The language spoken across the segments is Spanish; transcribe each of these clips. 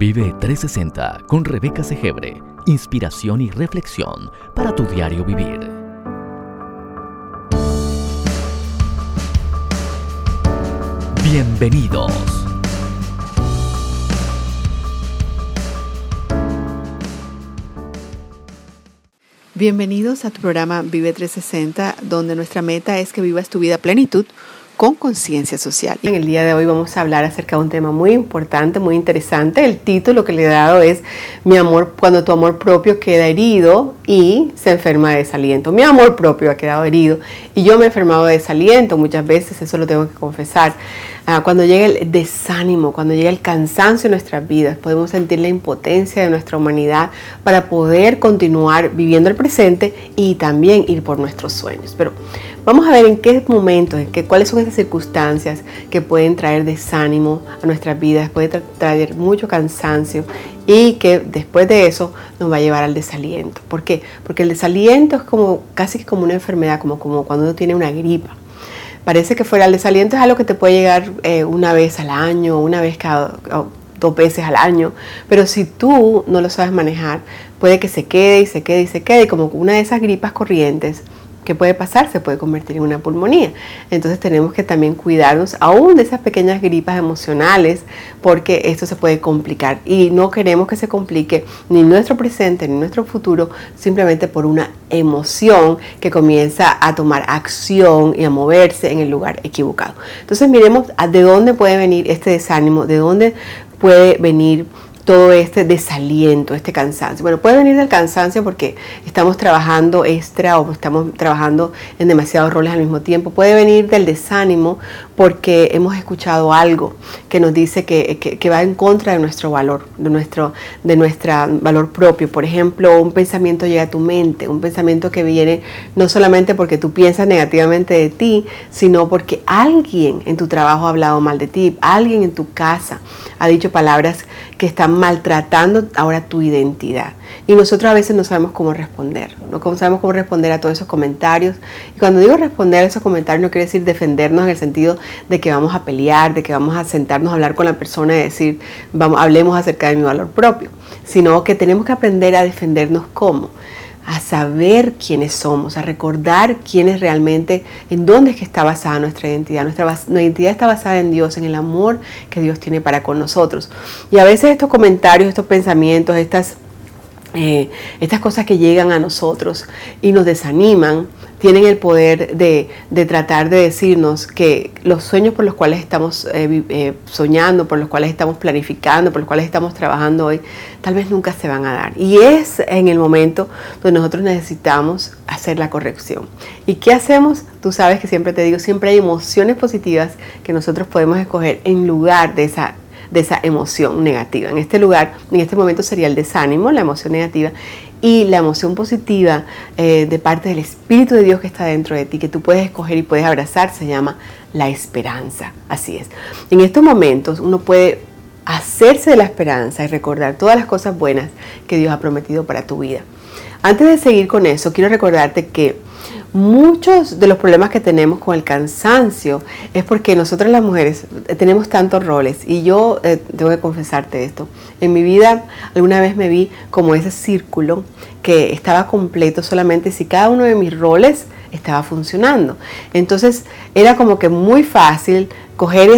Vive 360 con Rebeca Segebre. Inspiración y reflexión para tu diario vivir. Bienvenidos. Bienvenidos a tu programa Vive 360, donde nuestra meta es que vivas tu vida a plenitud con conciencia social. En el día de hoy vamos a hablar acerca de un tema muy importante, muy interesante. El título que le he dado es Mi amor, cuando tu amor propio queda herido y se enferma de desaliento. Mi amor propio ha quedado herido y yo me he enfermado de desaliento. Muchas veces eso lo tengo que confesar. Ah, cuando llega el desánimo, cuando llega el cansancio en nuestras vidas, podemos sentir la impotencia de nuestra humanidad para poder continuar viviendo el presente y también ir por nuestros sueños. Pero Vamos a ver en qué momentos, en qué, cuáles son esas circunstancias que pueden traer desánimo a nuestras vidas, puede traer mucho cansancio y que después de eso nos va a llevar al desaliento. ¿Por qué? Porque el desaliento es como casi como una enfermedad, como, como cuando uno tiene una gripa. Parece que fuera el desaliento es algo que te puede llegar eh, una vez al año, una vez cada dos veces al año, pero si tú no lo sabes manejar, puede que se quede y se quede y se quede, como una de esas gripas corrientes ¿Qué puede pasar? Se puede convertir en una pulmonía. Entonces tenemos que también cuidarnos aún de esas pequeñas gripas emocionales porque esto se puede complicar y no queremos que se complique ni nuestro presente ni nuestro futuro simplemente por una emoción que comienza a tomar acción y a moverse en el lugar equivocado. Entonces miremos de dónde puede venir este desánimo, de dónde puede venir todo este desaliento, este cansancio. Bueno, puede venir del cansancio porque estamos trabajando extra o estamos trabajando en demasiados roles al mismo tiempo. Puede venir del desánimo porque hemos escuchado algo que nos dice que, va en contra de nuestro valor, de nuestro de nuestra valor propio. Por ejemplo, un pensamiento llega a tu mente, un pensamiento que viene no solamente porque tú piensas negativamente de ti, sino porque alguien en tu trabajo ha hablado mal de ti, alguien en tu casa ha dicho palabras que están maltratando ahora tu identidad. Y nosotros a veces no sabemos cómo responder, no sabemos cómo responder a todos esos comentarios. Y cuando digo responder a esos comentarios no quiere decir defendernos en el sentido de que vamos a pelear, de que vamos a sentarnos a hablar con la persona y decir, vamos, hablemos acerca de mi valor propio, sino que tenemos que aprender a defendernos como a saber quiénes somos, a recordar quiénes realmente, en dónde es que está basada nuestra identidad. Nuestra, identidad está basada en Dios, en el amor que Dios tiene para con nosotros. Y a veces estos comentarios, estos pensamientos, estas eh, estas cosas que llegan a nosotros y nos desaniman, tienen el poder de, tratar de decirnos que los sueños por los cuales estamos eh, eh, soñando, por los cuales estamos planificando, por los cuales estamos trabajando hoy, tal vez nunca se van a dar. Y es en el momento donde nosotros necesitamos hacer la corrección. ¿Y qué hacemos? Tú sabes que siempre te digo, siempre hay emociones positivas que nosotros podemos escoger en lugar de esa de esa emoción negativa. En este lugar, en este momento sería el desánimo, la emoción negativa, y la emoción positiva eh, de parte del Espíritu de Dios que está dentro de ti, que tú puedes escoger y puedes abrazar, se llama la esperanza. Así es. En estos momentos uno puede hacerse de la esperanza y recordar todas las cosas buenas que Dios ha prometido para tu vida. Antes de seguir con eso, quiero recordarte que Muchos de los problemas que tenemos con el cansancio es porque nosotras las mujeres tenemos tantos roles y yo eh, tengo que confesarte esto. En mi vida alguna vez me vi como ese círculo que estaba completo solamente si cada uno de mis roles estaba funcionando. Entonces era como que muy fácil coger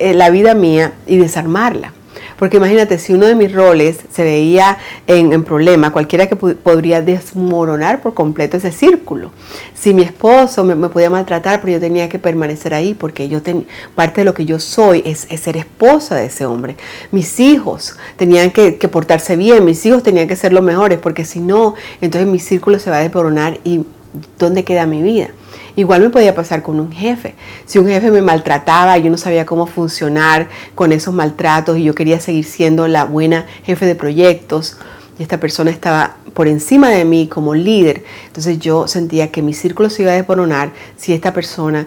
la vida mía y desarmarla. Porque imagínate, si uno de mis roles se veía en, problema, cualquiera que podría desmoronar por completo ese círculo. Si mi esposo me, podía maltratar, pero yo tenía que permanecer ahí porque yo parte de lo que yo soy es, ser esposa de ese hombre. Mis hijos tenían que portarse bien, mis hijos tenían que ser los mejores, porque si no, entonces mi círculo se va a desmoronar y ¿dónde queda mi vida? Igual me podía pasar con un jefe. Si un jefe me maltrataba, yo no sabía cómo funcionar con esos maltratos y yo quería seguir siendo la buena jefe de proyectos. Y esta persona estaba por encima de mí como líder. Entonces yo sentía que mi círculo se iba a desmoronar si esta persona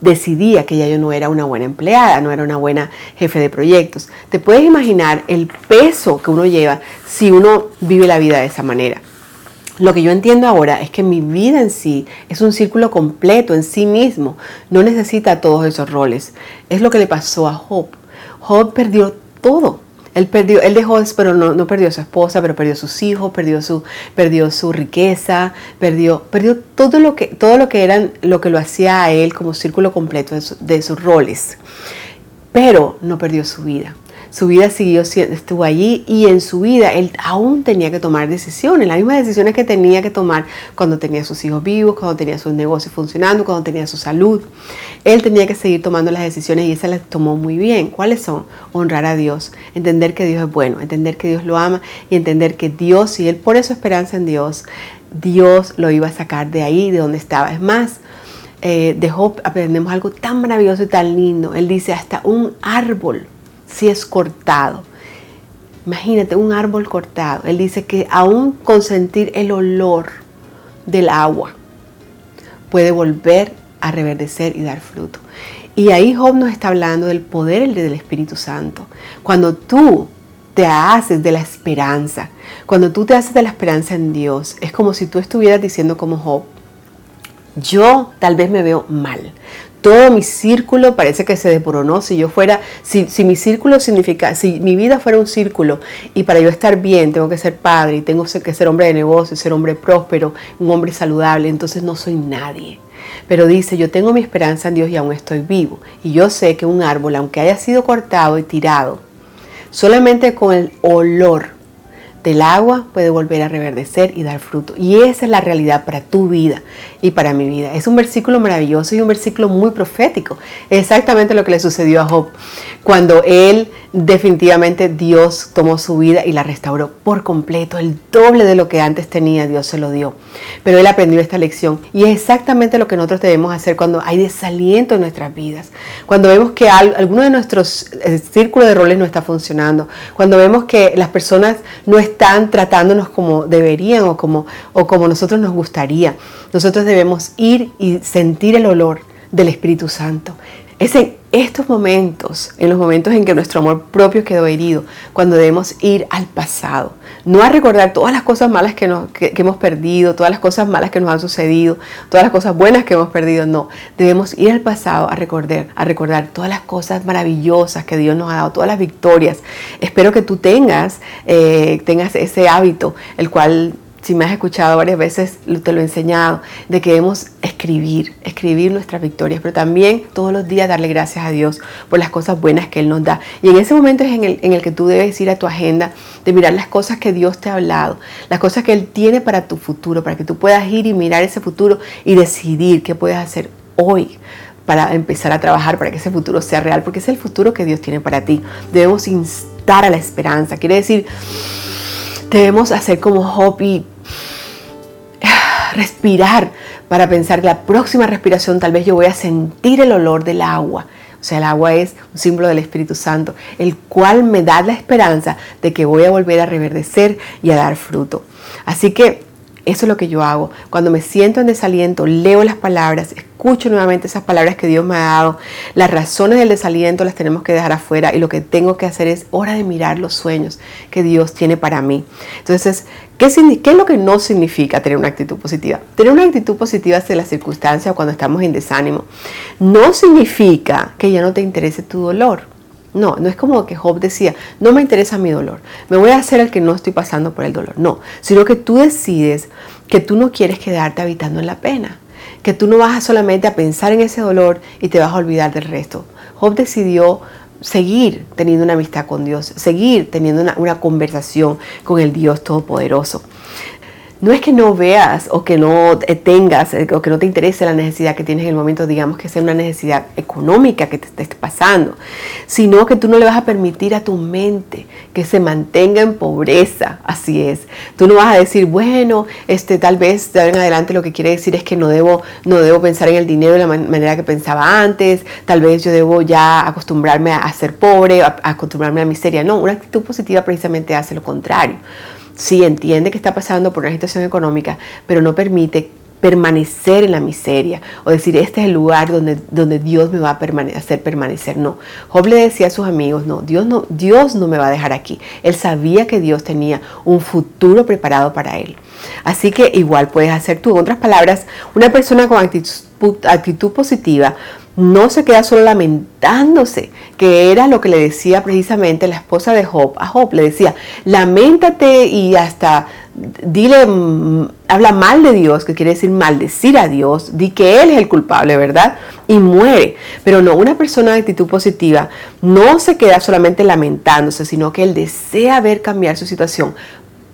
decidía que ya yo no era una buena empleada, no era una buena jefe de proyectos. Te puedes imaginar el peso que uno lleva si uno vive la vida de esa manera. Lo que yo entiendo ahora es que mi vida en sí es un círculo completo en sí mismo. No necesita todos esos roles. Es lo que le pasó a Job. Job perdió todo. Él perdió, él dejó, pero no, no perdió a su esposa, pero perdió sus hijos, perdió su, perdió su riqueza, perdió, perdió todo lo que, todo lo que eran, lo que lo hacía a él como círculo completo de sus roles. Pero no perdió su vida su vida siguió, estuvo allí y en su vida él aún tenía que tomar decisiones, las mismas decisiones que tenía que tomar cuando tenía sus hijos vivos, cuando tenía sus negocios funcionando, cuando tenía su salud. Él tenía que seguir tomando las decisiones y esas las tomó muy bien. ¿Cuáles son? Honrar a Dios, entender que Dios es bueno, entender que Dios lo ama y entender que Dios, y él pone su esperanza en Dios, Dios lo iba a sacar de ahí, de donde estaba. Es más, eh, aprendemos algo tan maravilloso y tan lindo. Él dice, hasta un árbol si es cortado. Imagínate un árbol cortado. Él dice que aún con sentir el olor del agua puede volver a reverdecer y dar fruto. Y ahí Job nos está hablando del poder del Espíritu Santo. Cuando tú te haces de la esperanza, cuando tú te haces de la esperanza en Dios, es como si tú estuvieras diciendo como Job, yo tal vez me veo mal, todo mi círculo parece que se desboronó. Si yo fuera, si, mi círculo significa, si mi vida fuera un círculo y para yo estar bien tengo que ser padre y tengo que ser hombre de negocio, ser hombre próspero, un hombre saludable, entonces no soy nadie. Pero dice, yo tengo mi esperanza en Dios y aún estoy vivo. Y yo sé que un árbol, aunque haya sido cortado y tirado, solamente con el olor del agua puede volver a reverdecer y dar fruto. Y esa es la realidad para tu vida y para mi vida. Es un versículo maravilloso y un versículo muy profético. exactamente lo que le sucedió a Job cuando él definitivamente Dios tomó su vida y la restauró por completo. El doble de lo que antes tenía Dios se lo dio. Pero él aprendió esta lección y es exactamente lo que nosotros debemos hacer cuando hay desaliento en nuestras vidas. Cuando vemos que alguno de nuestros eh, círculos de roles no está funcionando. Cuando vemos que las personas no están están tratándonos como deberían o como, o como nosotros nos gustaría. Nosotros debemos ir y sentir el olor del Espíritu Santo. Es en estos momentos, en los momentos en que nuestro amor propio quedó herido, cuando debemos ir al pasado, no a recordar todas las cosas malas que, hemos perdido, todas las cosas malas que nos han sucedido, todas las cosas buenas que hemos perdido, no, debemos ir al pasado a recordar, a recordar todas las cosas maravillosas que Dios nos ha dado, todas las victorias. Espero que tú tengas, eh, tengas ese hábito, el cual si me has escuchado varias veces, te lo he enseñado, de que debemos escribir, escribir nuestras victorias, pero también todos los días darle gracias a Dios por las cosas buenas que Él nos da. Y en ese momento es en el, en el que tú debes ir a tu agenda, de mirar las cosas que Dios te ha hablado, las cosas que Él tiene para tu futuro, para que tú puedas ir y mirar ese futuro y decidir qué puedes hacer hoy para empezar a trabajar para que ese futuro sea real, porque es el futuro que Dios tiene para ti. Debemos instar a la esperanza, quiere decir, debemos hacer como Job y respirar para pensar que la próxima respiración tal vez yo voy a sentir el olor del agua. O sea, el agua es un símbolo del Espíritu Santo, el cual me da la esperanza de que voy a volver a reverdecer y a dar fruto. Así que eso es lo que yo hago. Cuando me siento en desaliento, leo las palabras, escucho nuevamente esas palabras que Dios me ha dado. Las razones del desaliento las tenemos que dejar afuera y lo que tengo que hacer es hora de mirar los sueños que Dios tiene para mí. Entonces, ¿qué, ¿qué es lo que no significa tener una actitud positiva? Tener una actitud positiva hacia las circunstancias cuando estamos en desánimo no significa que ya no te interese tu dolor. No, no es como que Job decía, no me interesa mi dolor, me voy a hacer el que no estoy pasando por el dolor. No, sino que tú decides que tú no quieres quedarte habitando en la pena, que tú no vas solamente a pensar en ese dolor y te vas a olvidar del resto. Job decidió seguir teniendo una amistad con Dios, seguir teniendo una, una conversación con el Dios Todopoderoso no es que no veas o que no tengas eh, o que no te interese la necesidad que tienes en el momento, digamos que sea una necesidad económica que te esté pasando, sino que tú no le vas a permitir a tu mente que se mantenga en pobreza, así es. Tú no vas a decir, bueno, este tal vez de ahora en adelante lo que quiere decir es que no debo no debo pensar en el dinero de la manera que pensaba antes, tal vez yo debo ya acostumbrarme a, ser pobre, a acostumbrarme a la miseria. No, una actitud positiva precisamente hace lo contrario sí entiende que está pasando por una situación económica, pero no permite permanecer en la miseria o decir este es el lugar donde, donde Dios me va a hacer permanecer. No, Job le decía a sus amigos, no Dios, no, Dios no me va a dejar aquí. Él sabía que Dios tenía un futuro preparado para él. Así que igual puedes hacer tú. En otras palabras, una persona con actitud, actitud positiva no se queda solo lamentándose, que era lo que le decía precisamente la esposa de Job a Job. Le decía, lamentate y hasta dile, mm, habla mal de Dios, que quiere decir maldecir a Dios, di que Él es el culpable, ¿verdad? Y muere. Pero no, una persona de actitud positiva no se queda solamente lamentándose, sino que Él desea ver cambiar su situación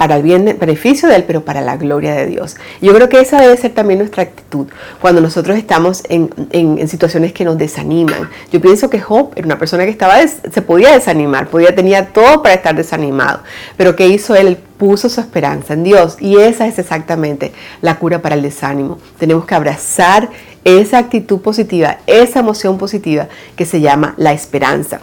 para el bien, beneficio de Él, pero para la gloria de Dios. Yo creo que esa debe ser también nuestra actitud cuando nosotros estamos en, situaciones que nos desaniman. Yo pienso que Job era una persona que estaba se podía desanimar, podía, tenía todo para estar desanimado, pero ¿qué hizo él? puso su esperanza en Dios y esa es exactamente la cura para el desánimo. Tenemos que abrazar esa actitud positiva, esa emoción positiva que se llama la esperanza.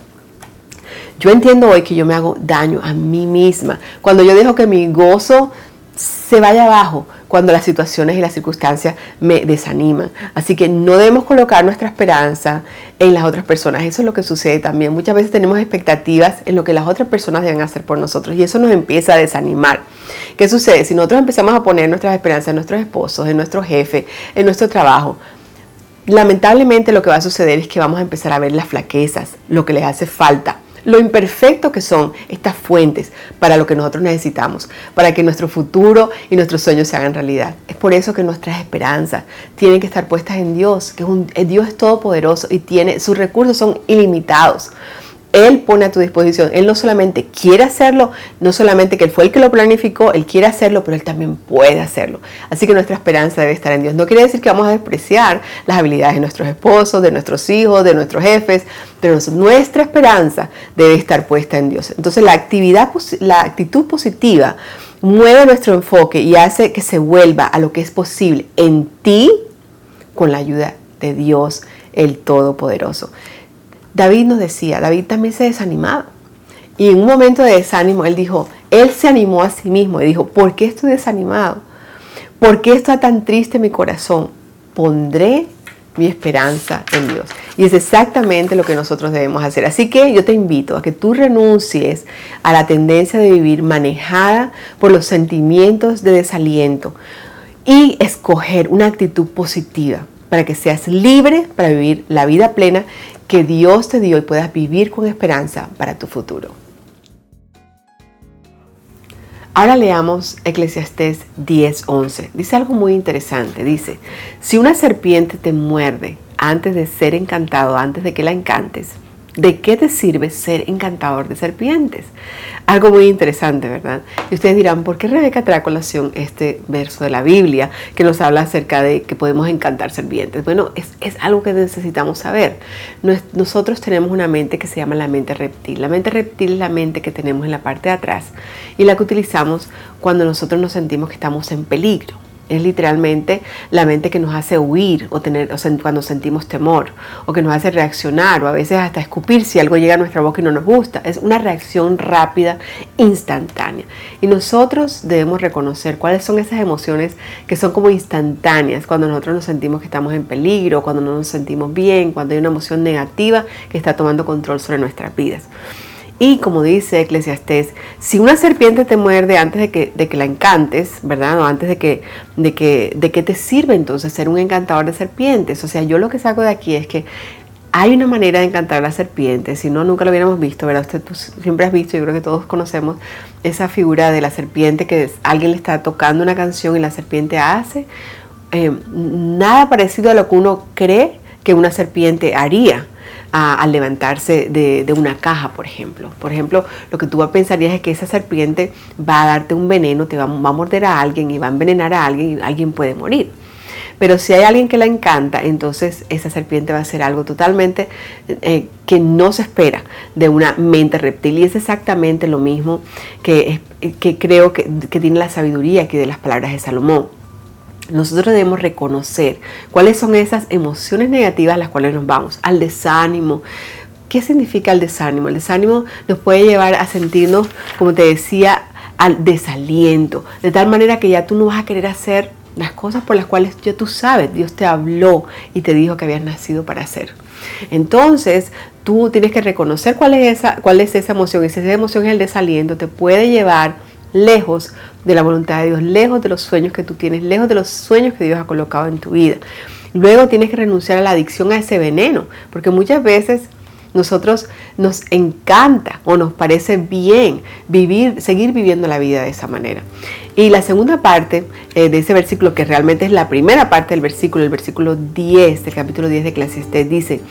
Yo entiendo hoy que yo me hago daño a mí misma. Cuando yo dejo que mi gozo se vaya abajo, cuando las situaciones y las circunstancias me desaniman. Así que no debemos colocar nuestra esperanza en las otras personas. Eso es lo que sucede también. Muchas veces tenemos expectativas en lo que las otras personas deben hacer por nosotros y eso nos empieza a desanimar. ¿Qué sucede? Si nosotros empezamos a poner nuestras esperanzas en nuestros esposos, en nuestro jefe, en nuestro trabajo, lamentablemente lo que va a suceder es que vamos a empezar a ver las flaquezas, lo que les hace falta lo imperfecto que son estas fuentes para lo que nosotros necesitamos, para que nuestro futuro y nuestros sueños se hagan realidad. Es por eso que nuestras esperanzas tienen que estar puestas en Dios, que es un, Dios es todopoderoso y tiene, sus recursos son ilimitados. Él pone a tu disposición. Él no solamente quiere hacerlo, no solamente que Él fue el que lo planificó, Él quiere hacerlo, pero Él también puede hacerlo. Así que nuestra esperanza debe estar en Dios. No quiere decir que vamos a despreciar las habilidades de nuestros esposos, de nuestros hijos, de nuestros jefes, pero nuestra esperanza debe estar puesta en Dios. Entonces la, actividad, la actitud positiva mueve nuestro enfoque y hace que se vuelva a lo que es posible en ti con la ayuda de Dios el Todopoderoso. David nos decía, David también se desanimaba. Y en un momento de desánimo, él dijo, él se animó a sí mismo y dijo, ¿por qué estoy desanimado? ¿Por qué está tan triste mi corazón? Pondré mi esperanza en Dios. Y es exactamente lo que nosotros debemos hacer. Así que yo te invito a que tú renuncies a la tendencia de vivir manejada por los sentimientos de desaliento y escoger una actitud positiva para que seas libre para vivir la vida plena que Dios te dio y puedas vivir con esperanza para tu futuro. Ahora leamos Eclesiastés 10:11. Dice algo muy interesante. Dice, si una serpiente te muerde antes de ser encantado, antes de que la encantes, ¿De qué te sirve ser encantador de serpientes? Algo muy interesante, ¿verdad? Y ustedes dirán, ¿por qué Rebeca trae a colación este verso de la Biblia que nos habla acerca de que podemos encantar serpientes? Bueno, es, algo que necesitamos saber. Nosotros tenemos una mente que se llama la mente reptil. La mente reptil es la mente que tenemos en la parte de atrás y la que utilizamos cuando nosotros nos sentimos que estamos en peligro. Es literalmente la mente que nos hace huir o, tener, cuando sentimos temor, o que nos hace reaccionar, o a veces hasta escupir si algo llega a nuestra boca y no nos gusta. Es una reacción rápida, instantánea. Y nosotros debemos reconocer cuáles son esas emociones que son como instantáneas, cuando nosotros nos sentimos que estamos en peligro, cuando no nos sentimos bien, cuando hay una emoción negativa que está tomando control sobre nuestras vidas. Y como dice Eclesiastés, si una serpiente te muerde antes de que, de que la encantes, ¿verdad? O antes de que, de, que, de te sirve entonces ser un encantador de serpientes. O sea, yo lo que saco de aquí es que hay una manera de encantar a la serpiente, si no, nunca lo hubiéramos visto, ¿verdad? Usted siempre has visto, yo creo que todos conocemos esa figura de la serpiente que alguien le está tocando una canción y la serpiente hace eh, nada parecido a lo que uno cree que una serpiente haría al levantarse de, una caja, por ejemplo. Por ejemplo, lo que tú pensarías es que esa serpiente va a darte un veneno, te va, a morder a alguien y va a envenenar a alguien y alguien puede morir. Pero si hay alguien que la encanta, entonces esa serpiente va a ser algo totalmente eh, que no se espera de una mente reptil. Y es exactamente lo mismo que, que creo que, que tiene la sabiduría aquí de las palabras de Salomón nosotros debemos reconocer cuáles son esas emociones negativas a las cuales nos vamos, al desánimo. ¿Qué significa el desánimo? El desánimo nos puede llevar a sentirnos, como te decía, al desaliento, de tal manera que ya tú no vas a querer hacer las cosas por las cuales ya tú sabes, Dios te habló y te dijo que habías nacido para hacer. Entonces, tú tienes que reconocer cuál es esa, cuál es esa emoción. Y si esa emoción es el desaliento, te puede llevar lejos de la voluntad de Dios, lejos de los sueños que tú tienes, lejos de los sueños que Dios ha colocado en tu vida. Luego tienes que renunciar a la adicción a ese veneno, porque muchas veces nosotros nos encanta o nos parece bien vivir, seguir viviendo la vida de esa manera. Y la segunda parte eh, de ese versículo, que realmente es la primera parte del versículo, el versículo 10 del capítulo 10 de Eclesiastés, dice,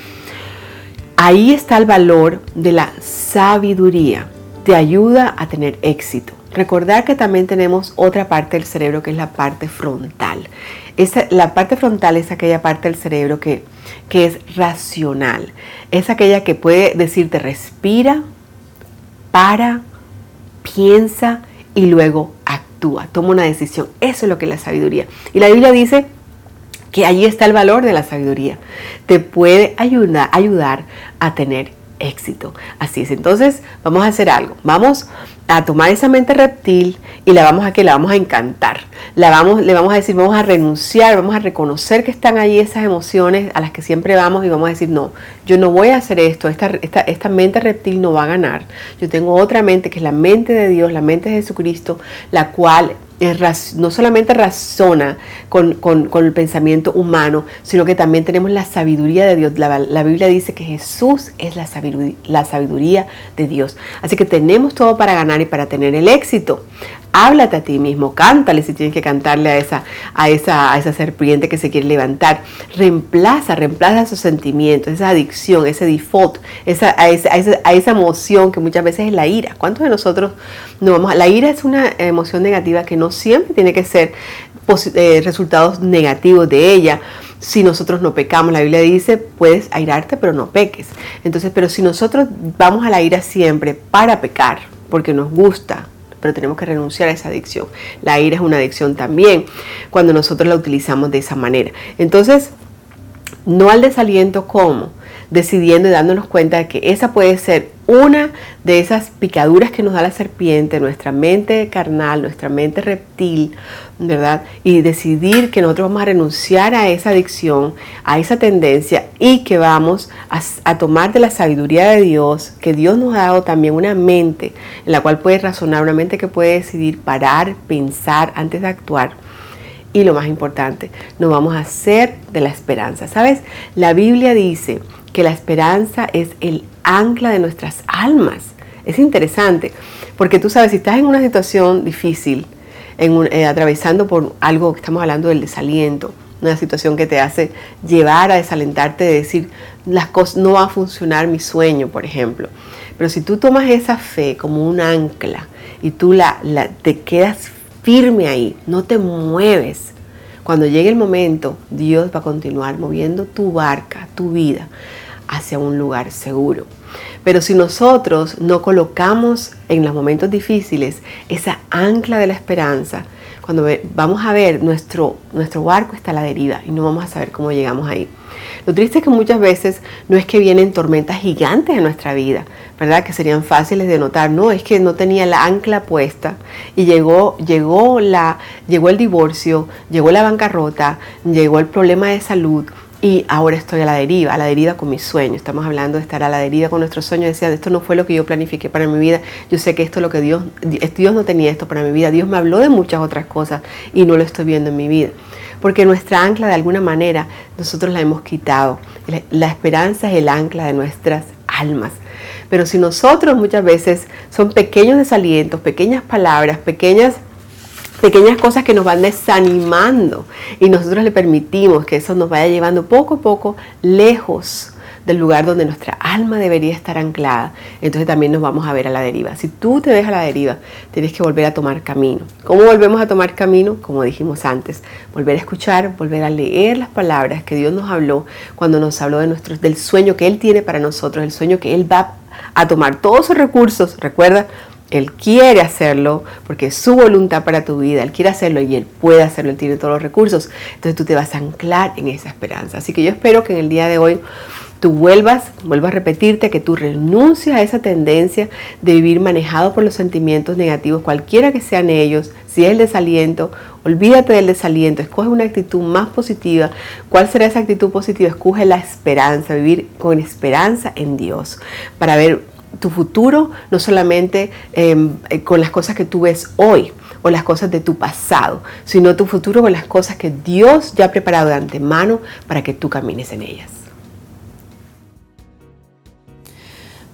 ahí está el valor de la sabiduría, te ayuda a tener éxito. Recordar que también tenemos otra parte del cerebro que es la parte frontal. Esa, la parte frontal es aquella parte del cerebro que, que es racional. Es aquella que puede decirte respira, para, piensa y luego actúa, toma una decisión. Eso es lo que es la sabiduría. Y la Biblia dice que allí está el valor de la sabiduría. Te puede ayudar, ayudar a tener éxito. Así es. Entonces, vamos a hacer algo. Vamos a tomar esa mente reptil y la vamos a que la vamos a encantar. La vamos, le vamos a decir, vamos a renunciar, vamos a reconocer que están ahí esas emociones a las que siempre vamos y vamos a decir, no, yo no voy a hacer esto, esta, esta, esta mente reptil no va a ganar. Yo tengo otra mente que es la mente de Dios, la mente de Jesucristo, la cual no solamente razona con, el pensamiento humano, sino que también tenemos la sabiduría de Dios. La, Biblia dice que Jesús es la sabiduría, la sabiduría de Dios. Así que tenemos todo para ganar y para tener el éxito. Háblate a ti mismo, cántale si tienes que cantarle a esa, a esa, a esa serpiente que se quiere levantar. Reemplaza, reemplaza esos sentimientos, esa adicción, ese default, esa, a, esa, a, esa, emoción que muchas veces es la ira. ¿Cuántos de nosotros no vamos a... La ira es una emoción negativa que no siempre tiene que ser eh, resultados negativos de ella si nosotros no pecamos. La Biblia dice, puedes airarte, pero no peques. Entonces, pero si nosotros vamos a la ira siempre para pecar, porque nos gusta, pero tenemos que renunciar a esa adicción. La ira es una adicción también cuando nosotros la utilizamos de esa manera. Entonces, no al desaliento como decidiendo y dándonos cuenta de que esa puede ser una de esas picaduras que nos da la serpiente, nuestra mente carnal, nuestra mente reptil, ¿verdad? Y decidir que nosotros vamos a renunciar a esa adicción, a esa tendencia y que vamos a, tomar de la sabiduría de Dios, que Dios nos ha dado también una mente en la cual puede razonar, una mente que puede decidir parar, pensar antes de actuar. Y lo más importante, nos vamos a hacer de la esperanza. ¿Sabes? La Biblia dice que la esperanza es el ancla de nuestras almas. Es interesante, porque tú sabes, si estás en una situación difícil, eh, atravesando por algo que estamos hablando del desaliento, una situación que te hace llevar a desalentarte de decir, las cosas no va a funcionar mi sueño, por ejemplo. Pero si tú tomas esa fe como un ancla y tú la, la, te quedas firme ahí, no te mueves, cuando llegue el momento, Dios va a continuar moviendo tu barca, tu vida, hacia un lugar seguro. Pero si nosotros no colocamos en los momentos difíciles esa ancla de la esperanza, cuando vamos a ver nuestro, nuestro barco está a la deriva y no vamos a saber cómo llegamos ahí. Lo triste es que muchas veces no es que vienen tormentas gigantes en nuestra vida, ¿verdad? Que serían fáciles de notar. No, es que no tenía la ancla puesta y llegó, llegó, la, llegó el divorcio, llegó la bancarrota, llegó el problema de salud, y ahora estoy a la deriva, a la deriva con mis sueños. Estamos hablando de estar a la deriva con nuestros sueños. Decía, esto no fue lo que yo planifiqué para mi vida. Yo sé que esto es lo que Dios, Dios no tenía esto para mi vida. Dios me habló de muchas otras cosas y no lo estoy viendo en mi vida. Porque nuestra ancla de alguna manera nosotros la hemos quitado. La esperanza es el ancla de nuestras almas. Pero si nosotros muchas veces son pequeños desalientos, pequeñas palabras, pequeñas pequeñas cosas que nos van desanimando y nosotros le permitimos que eso nos vaya llevando poco a poco lejos del lugar donde nuestra alma debería estar anclada, entonces también nos vamos a ver a la deriva. Si tú te ves a la deriva, tienes que volver a tomar camino. ¿Cómo volvemos a tomar camino? Como dijimos antes, volver a escuchar, volver a leer las palabras que Dios nos habló cuando nos habló de nuestros, del sueño que Él tiene para nosotros, el sueño que Él va a tomar todos sus recursos, recuerda, él quiere hacerlo porque es su voluntad para tu vida. Él quiere hacerlo y Él puede hacerlo. Él tiene todos los recursos. Entonces tú te vas a anclar en esa esperanza. Así que yo espero que en el día de hoy tú vuelvas, vuelvas a repetirte que tú renuncies a esa tendencia de vivir manejado por los sentimientos negativos, cualquiera que sean ellos. Si es el desaliento, olvídate del desaliento. Escoge una actitud más positiva. ¿Cuál será esa actitud positiva? Escoge la esperanza, vivir con esperanza en Dios para ver tu futuro, no solamente em, eh, con las cosas que tú ves hoy. o las cosas de tu pasado, sino tu futuro con las cosas que Dios ya ha preparado de antemano para que tú camines en ellas.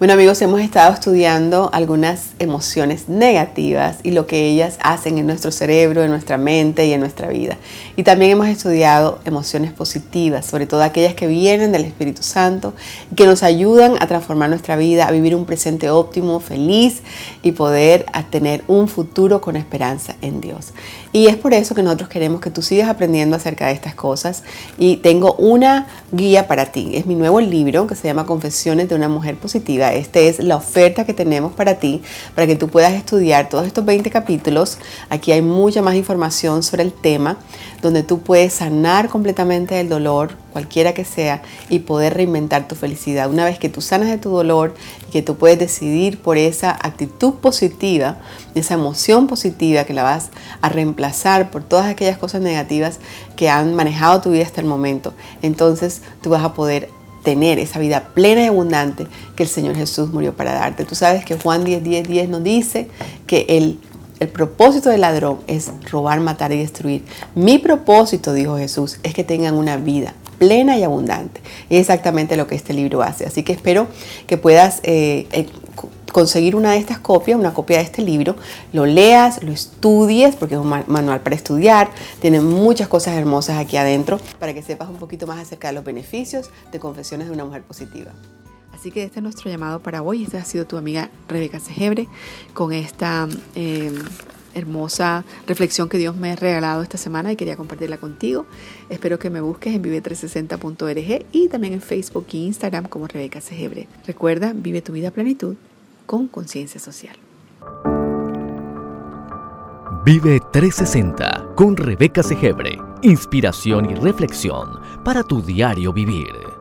Bueno amigos, hemos estado estudiando algunas emociones negativas y lo que ellas hacen en nuestro cerebro, en nuestra mente y en nuestra vida. Y también hemos estudiado emociones positivas, sobre todo aquellas que vienen del Espíritu Santo que nos ayudan a transformar nuestra vida, a vivir un presente óptimo, feliz y poder tener un futuro con esperanza en Dios. Y es por eso que nosotros queremos que tú sigas aprendiendo acerca de estas cosas. Y tengo una guía para ti. Es mi nuevo libro que se llama Confesiones de una Mujer Positiva. Esta es la oferta que tenemos para ti, para que tú puedas estudiar todos estos 20 capítulos. Aquí hay mucha más información sobre el tema, donde tú puedes sanar completamente el dolor, cualquiera que sea, y poder reinventar tu felicidad. Una vez que tú sanas de tu dolor y que tú puedes decidir por esa actitud positiva, esa emoción positiva que la vas a reemplazar por todas aquellas cosas negativas que han manejado tu vida hasta el momento, entonces tú vas a poder tener esa vida plena y abundante que el Señor Jesús murió para darte. Tú sabes que Juan 10, 10, 10 nos dice que el, el propósito del ladrón es robar, matar y destruir. Mi propósito, dijo Jesús, es que tengan una vida plena y abundante. Y es exactamente lo que este libro hace. Así que espero que puedas eh, eh, conseguir una de estas copias, una copia de este libro, lo leas, lo estudies, porque es un manual para estudiar, tiene muchas cosas hermosas aquí adentro, para que sepas un poquito más acerca de los beneficios de Confesiones de una Mujer Positiva. Así que este es nuestro llamado para hoy. Esta ha sido tu amiga Rebeca Segebre con esta eh, hermosa reflexión que Dios me ha regalado esta semana y quería compartirla contigo. Espero que me busques en vive360.org y también en Facebook e Instagram como Rebeca Segebre. Recuerda, vive tu vida a plenitud con conciencia social. Vive 360 con Rebeca Segebre. Inspiración y reflexión para tu diario vivir.